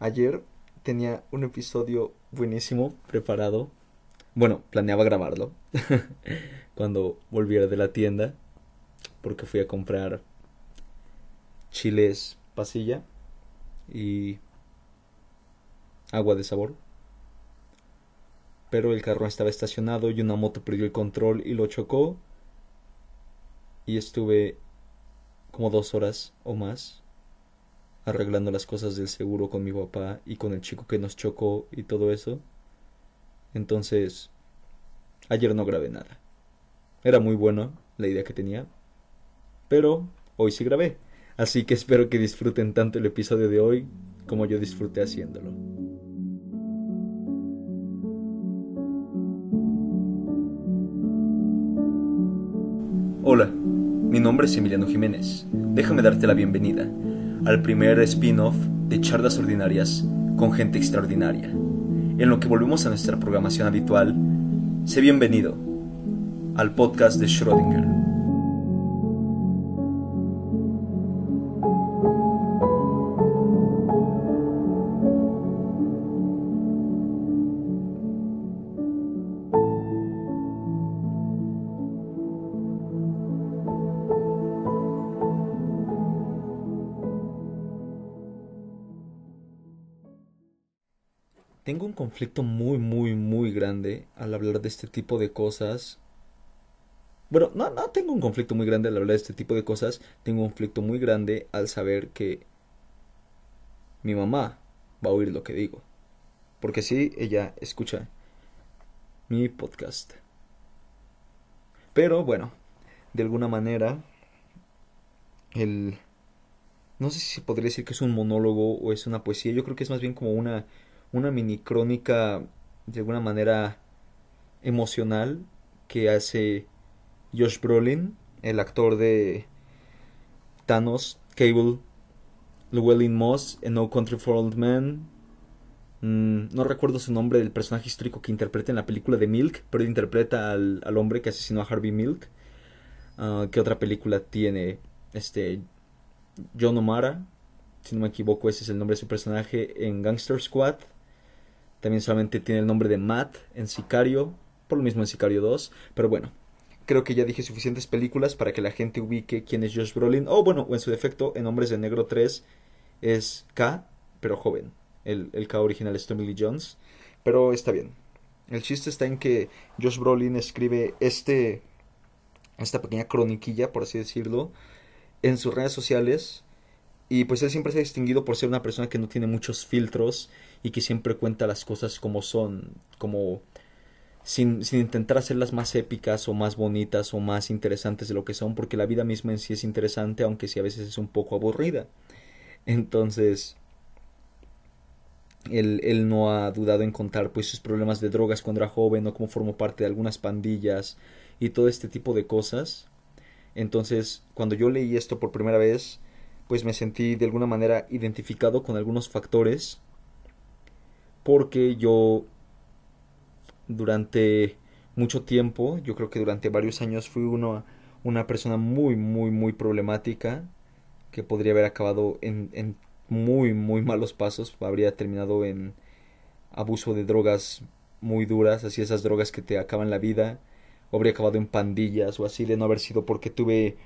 ayer tenía un episodio buenísimo preparado. Bueno, planeaba grabarlo cuando volviera de la tienda porque fui a comprar chiles pasilla y agua de sabor. Pero el carro estaba estacionado y una moto perdió el control y lo chocó. Y estuve como dos horas o más arreglando las cosas del seguro con mi papá y con el chico que nos chocó y todo eso. Entonces, ayer no grabé nada. Era muy bueno la idea que tenía, pero hoy sí grabé. Así que espero que disfruten tanto el episodio de hoy como yo disfruté haciéndolo. Hola, mi nombre es Emiliano Jiménez. Déjame darte la bienvenida al primer spin-off de Charlas Ordinarias con gente extraordinaria. En lo que volvemos a nuestra programación habitual, sé bienvenido al podcast de Schrödinger. Tengo un conflicto muy, muy, muy grande al hablar de este tipo de cosas. Bueno, no, no tengo un conflicto muy grande al hablar de este tipo de cosas. Tengo un conflicto muy grande al saber que mi mamá va a oír lo que digo. Porque sí, ella escucha mi podcast. Pero bueno, de alguna manera, el... No sé si podría decir que es un monólogo o es una poesía. Yo creo que es más bien como una una mini crónica de alguna manera emocional que hace Josh Brolin, el actor de Thanos, Cable, Llewellyn Moss en No Country for Old Men. Mm, no recuerdo su nombre del personaje histórico que interpreta en la película de Milk, pero interpreta al, hombre que asesinó a Harvey Milk. Ah, ¿Qué otra película tiene? Este. John O'Mara, si no me equivoco, ese es el nombre de su personaje en Gangster Squad. También solamente tiene el nombre de Matt en Sicario, por lo mismo en Sicario 2. Pero bueno, creo que ya dije suficientes películas para que la gente ubique quién es Josh Brolin. O bueno, o en su defecto, en Hombres de Negro 3 es K, pero joven. El, el K original es Tommy Lee Jones. Pero está bien. El chiste está en que Josh Brolin escribe este, esta pequeña croniquilla, por así decirlo, en sus redes sociales. Y pues él siempre se ha distinguido por ser una persona que no tiene muchos filtros y que siempre cuenta las cosas como son, como sin, sin intentar hacerlas más épicas o más bonitas o más interesantes de lo que son, porque la vida misma en sí es interesante, aunque sí a veces es un poco aburrida. Entonces, él, él, no ha dudado en contar pues sus problemas de drogas cuando era joven o cómo formó parte de algunas pandillas y todo este tipo de cosas. Entonces, cuando yo leí esto por primera vez, pues me sentí de alguna manera identificado con algunos factores porque yo durante mucho tiempo, yo creo que durante varios años fui uno, una persona muy, muy, muy problemática que podría haber acabado en, en muy, muy malos pasos, habría terminado en abuso de drogas muy duras, así esas drogas que te acaban la vida, o habría acabado en pandillas o así de no haber sido porque tuve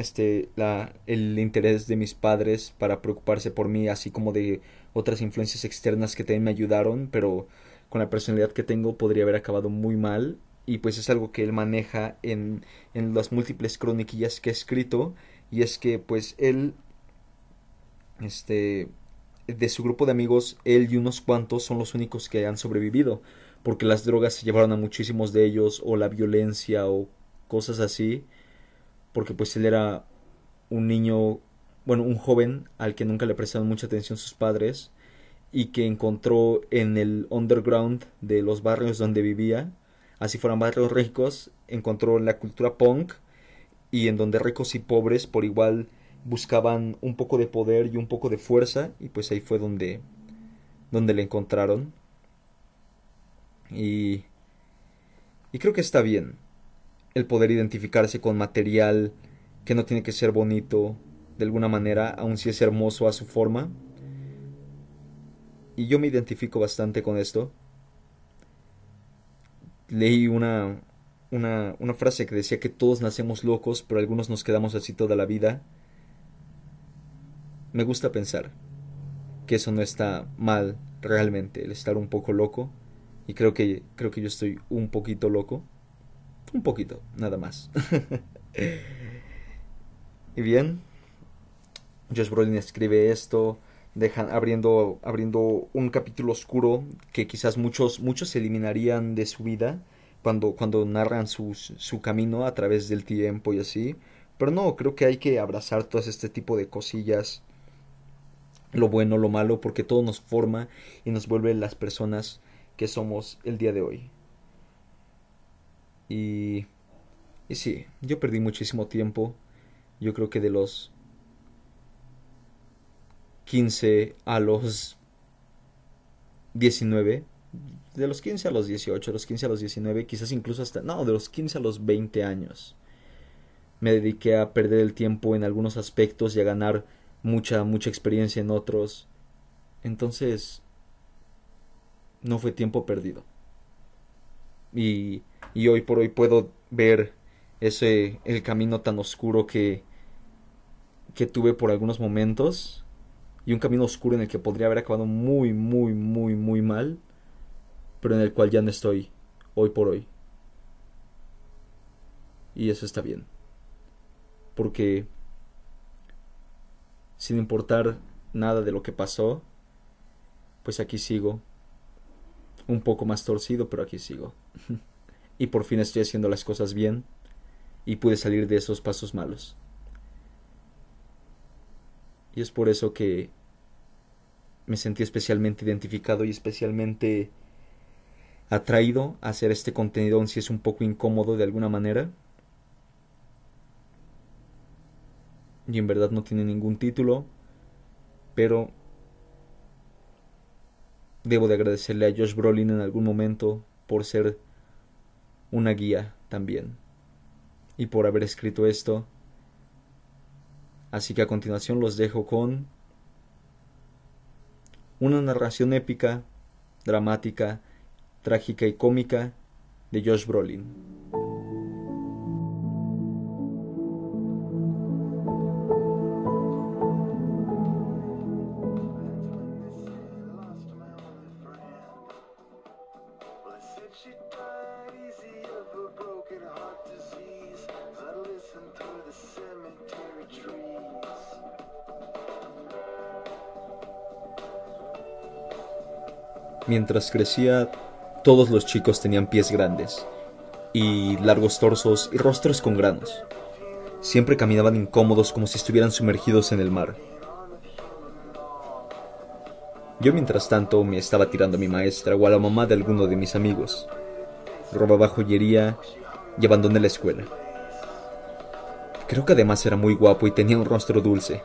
este la el interés de mis padres para preocuparse por mí así como de otras influencias externas que también me ayudaron pero con la personalidad que tengo podría haber acabado muy mal. Y pues es algo que él maneja en, en las múltiples croniquillas que ha escrito. Y es que pues él este de su grupo de amigos él y unos cuantos son los únicos que han sobrevivido porque las drogas se llevaron a muchísimos de ellos o la violencia o cosas así porque pues él era un niño, bueno, un joven al que nunca le prestaron mucha atención sus padres y que encontró en el underground de los barrios donde vivía, así fueran barrios ricos, encontró la cultura punk y en donde ricos y pobres por igual buscaban un poco de poder y un poco de fuerza y pues ahí fue donde donde le encontraron. Y y creo que está bien el poder identificarse con material que no tiene que ser bonito de alguna manera, aun si es hermoso a su forma. y yo me identifico bastante con esto. Leí una, una, una frase que decía que todos nacemos locos, pero algunos nos quedamos así toda la vida. Me gusta pensar que eso no está mal realmente, el estar un poco loco. Y creo que, creo que yo estoy un poquito loco. Un poquito, nada más. y bien, Josh Brolin escribe esto, dejan abriendo, abriendo un capítulo oscuro que quizás muchos, muchos eliminarían de su vida cuando, cuando narran su, su camino a través del tiempo y así. Pero no, creo que hay que abrazar todo este tipo de cosillas, lo bueno, lo malo, porque todo nos forma y nos vuelve las personas que somos el día de hoy. Y, y sí, yo perdí muchísimo tiempo. Yo creo que de los 15 a los 19, de los 15 a los 18, de los 15 a los 19, quizás incluso hasta, no, de los 15 a los 20 años. Me dediqué a perder el tiempo en algunos aspectos y a ganar mucha, mucha experiencia en otros. Entonces, no fue tiempo perdido. Y, y hoy por hoy puedo ver ese, el camino tan oscuro que, que tuve por algunos momentos y un camino oscuro en el que podría haber acabado muy, muy, muy, muy mal, pero en el cual ya no estoy hoy por hoy. Y eso está bien. Porque, sin importar nada de lo que pasó, pues aquí sigo. Un poco más torcido, pero aquí sigo. y por fin estoy haciendo las cosas bien y pude salir de esos pasos malos. Y es por eso que me sentí especialmente identificado y especialmente atraído a hacer este contenido, aun si es un poco incómodo de alguna manera. Y en verdad no tiene ningún título, pero debo de agradecerle a Josh Brolin en algún momento por ser una guía también y por haber escrito esto. Así que a continuación los dejo con una narración épica, dramática, trágica y cómica de Josh Brolin. Mientras crecía, todos los chicos tenían pies grandes, y largos torsos y rostros con granos. Siempre caminaban incómodos como si estuvieran sumergidos en el mar. Yo mientras tanto me estaba tirando a mi maestra o a la mamá de alguno de mis amigos. Robaba joyería y abandoné la escuela. Creo que además era muy guapo y tenía un rostro dulce.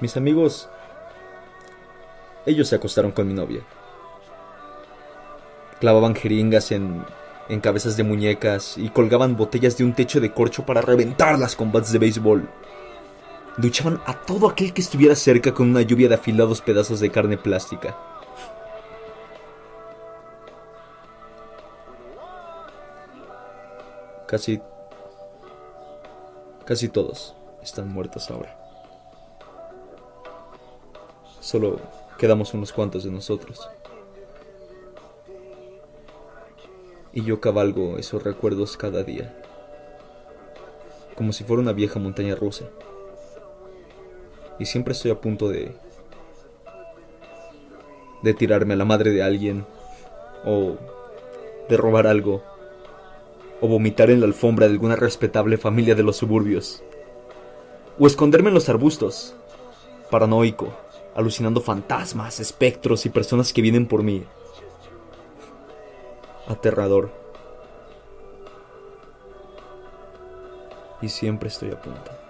Mis amigos ellos se acostaron con mi novia. Clavaban jeringas en, en cabezas de muñecas y colgaban botellas de un techo de corcho para reventarlas con bats de béisbol. Duchaban a todo aquel que estuviera cerca con una lluvia de afilados pedazos de carne plástica. Casi... Casi todos están muertos ahora. Solo quedamos unos cuantos de nosotros. Y yo cabalgo esos recuerdos cada día, como si fuera una vieja montaña rusa. Y siempre estoy a punto de de tirarme a la madre de alguien o de robar algo o vomitar en la alfombra de alguna respetable familia de los suburbios o esconderme en los arbustos, paranoico alucinando fantasmas, espectros y personas que vienen por mí. Aterrador. Y siempre estoy a punto.